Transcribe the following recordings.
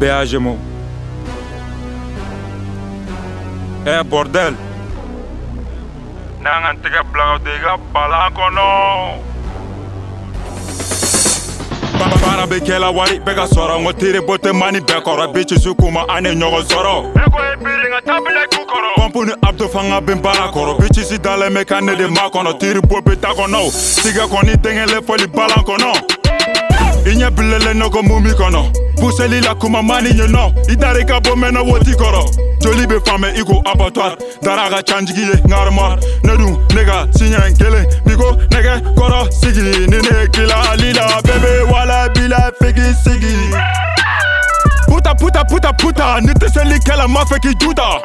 BHMO. Eh bordel. N'an tigɛ bila ka i ka balan kɔnɔ. baara bɛ kɛla wari bɛɛ ka sɔrɔ n ko teri bɔ tɛ mani bɛɛ kɔrɔ bitisi kuma an ni ɲɔgɔn sɔrɔ pɔmpu ni abdo fanga bɛ baara kɔrɔ bitisi dalen bɛ ka ne de ma kɔnɔ teri bɔ bɛ ta kɔnɔ tigɛ kɔni denkɛlɛ fɔli balan kɔnɔ i ɲɛ bilele nɔgɔ mumi kɔnɔ puseli la kuma mani ɲe nɔ i dari ka bɔ mɛnɛ woti kɔrɔ joli be famɛ i ko abattoir dara ka canjigi ye ŋarima ne dun ne ka siɲɛ kelen biko nɛgɛ kɔrɔ sigi. Ni ne kila lila bɛɛ be wala bila fegi sigi puta puta ni tɛ seli kɛla ma fɛ k'i juta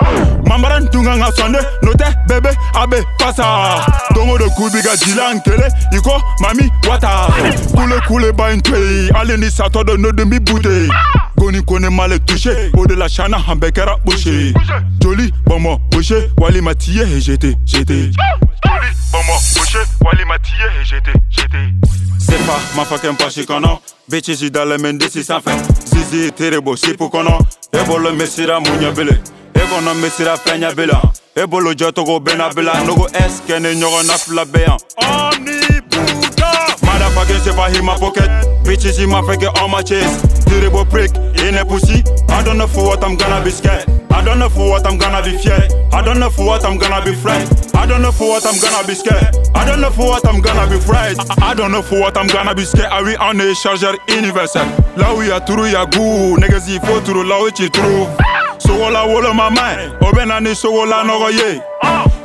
mamara n tun ka sɔn ne n'o tɛ bɛɛ a be fasa don o don k'u bi ka jila n kele i ko mami wata. Kule kule ba n to yen hali ni satɔ dɔ n'o dun bi bute. Goni ko ne ma le touche o de la shana han bɛɛ kɛra bouche. Joli bɔnbɔn bouche walima t'i ye jete jete. Joli bɔnbɔn bouche walima t'i ye jete jete. Sefa mafakɛ n pasi kɔnɔ bitches dalen bɛ disi sanfɛ zizi tere bɔ sipu kɔnɔ e bolo bɛ sira mun ɲɛ bele e kɔnɔ bɛ sira fɛn ɲɛ bela e bolo jɔcogo bɛ na bela nogo ɛskɛ ne ɲɔgɔn na fila bɛ yan omniputa motherfucking sefa hima pocket bitches ma fɛ kɛ on my chest. Tere bɔ prick in a pussy. I don't know for what I'm gonna be scared I don't know for what I'm gonna be feared I don't know for what I'm gonna be friend I don't know for what I'm gonna be scared. I don't know for what I'm gonna be fried. I don't know for what I'm gonna be scared. Ah oui on est chargeur universel. Là où y'a turu y'a goût. Niggas il faut turu là où tu trouves. Sogo la wolo ma main. O bɛ na ni sogo la nɔgɔ ye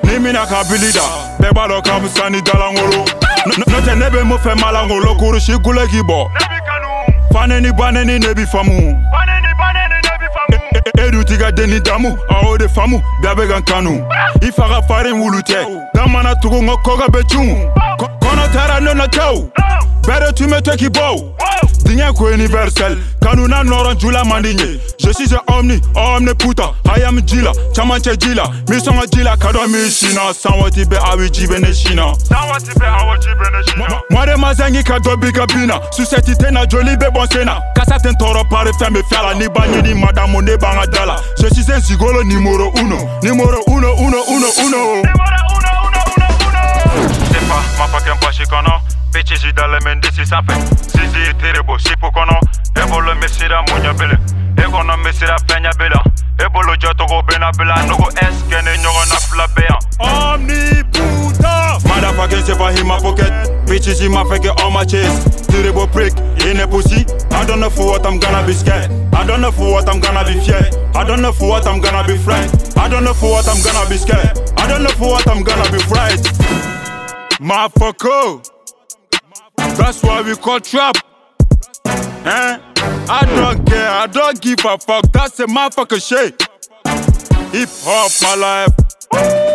Ni mina ka bili da Bɛɛ b'a dɔn ka fisa ni dalangolo. N'o tɛ ne bɛ mun fɛ malangolo. Kurusi kule k'i bɔ Fane ni bane ni ne bi famu dun t'i ka denni damu a o de faamu bɛɛ bɛ kan kanu i fa ka farin wulu tɛ. Damana tugu n ko koga bɛ cun kɔnɔ taara nɔnɔ tɛ o bɛɛ de tun bɛ to k'i bɔ o diɲɛ ko universel. Kanu na nɔrɔ jula man di je suis un omni omni puta. I am ji la camancɛ ji la mi sɔn ka ji la ka dɔ min sina san waati bɛ a bɛ ji bɛ ne sina moi de ma zɛngi ka dɔ bi ka bin na susɛti tɛ na joli bɛ bɔn sen na kasa tɛ n tɔɔrɔ pari fɛn bɛ fɛ la ni ba ɲini madamu ne b'an ka da la je suis un zigolo numéro uno. Numéro uno uno uno uno. Sefa mafakɛ pasi kɔnɔ bitches dalen bɛ disi sanfɛ zizi tere bɔ sipu kɔnɔ e bolo bɛ sira mun ɲɛ bele. E kɔnɔ bɛ sira fɛn ɲɛ bela e bolo jɔcogo bɛ na bela nogo ɛskɛ ne ɲɔgɔn na fila bɛ yan omniputa motherfucking sefa hima pocket bitches ma fɛ kɛ on my chest. Tere bɔ prick in a pussy. I don't know for what I'm gonna be scared. I don't know for what I'm gonna be feared. I don't know for what I'm gonna be friend. I don't know for what I'm gonna be scared. I don't know for what I'm gonna be fried. Motherfucker That's why we call trap. Eh? I don't care, I don't give a fuck. That's a motherfucker shit. Hip hop, my life.